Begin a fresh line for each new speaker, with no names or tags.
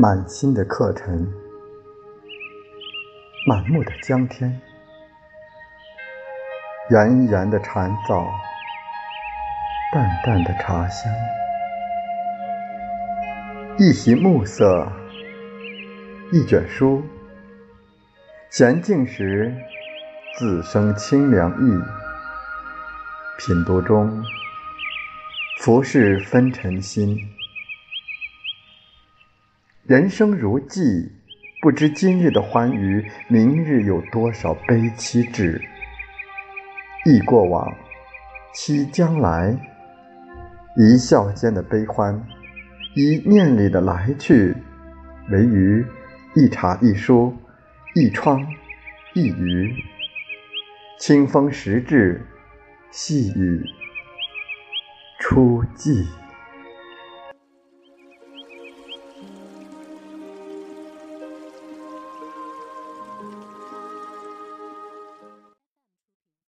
满心的客尘，满目的江天，圆圆的蝉噪，淡淡的茶香，一席暮色，一卷书，闲静时自生清凉意。品读中，浮世纷尘心。人生如寄，不知今日的欢愉，明日有多少悲戚至。忆过往，期将来，一笑间的悲欢，一念里的来去，唯余一茶一书，一窗一隅。清风时至。细雨初霁。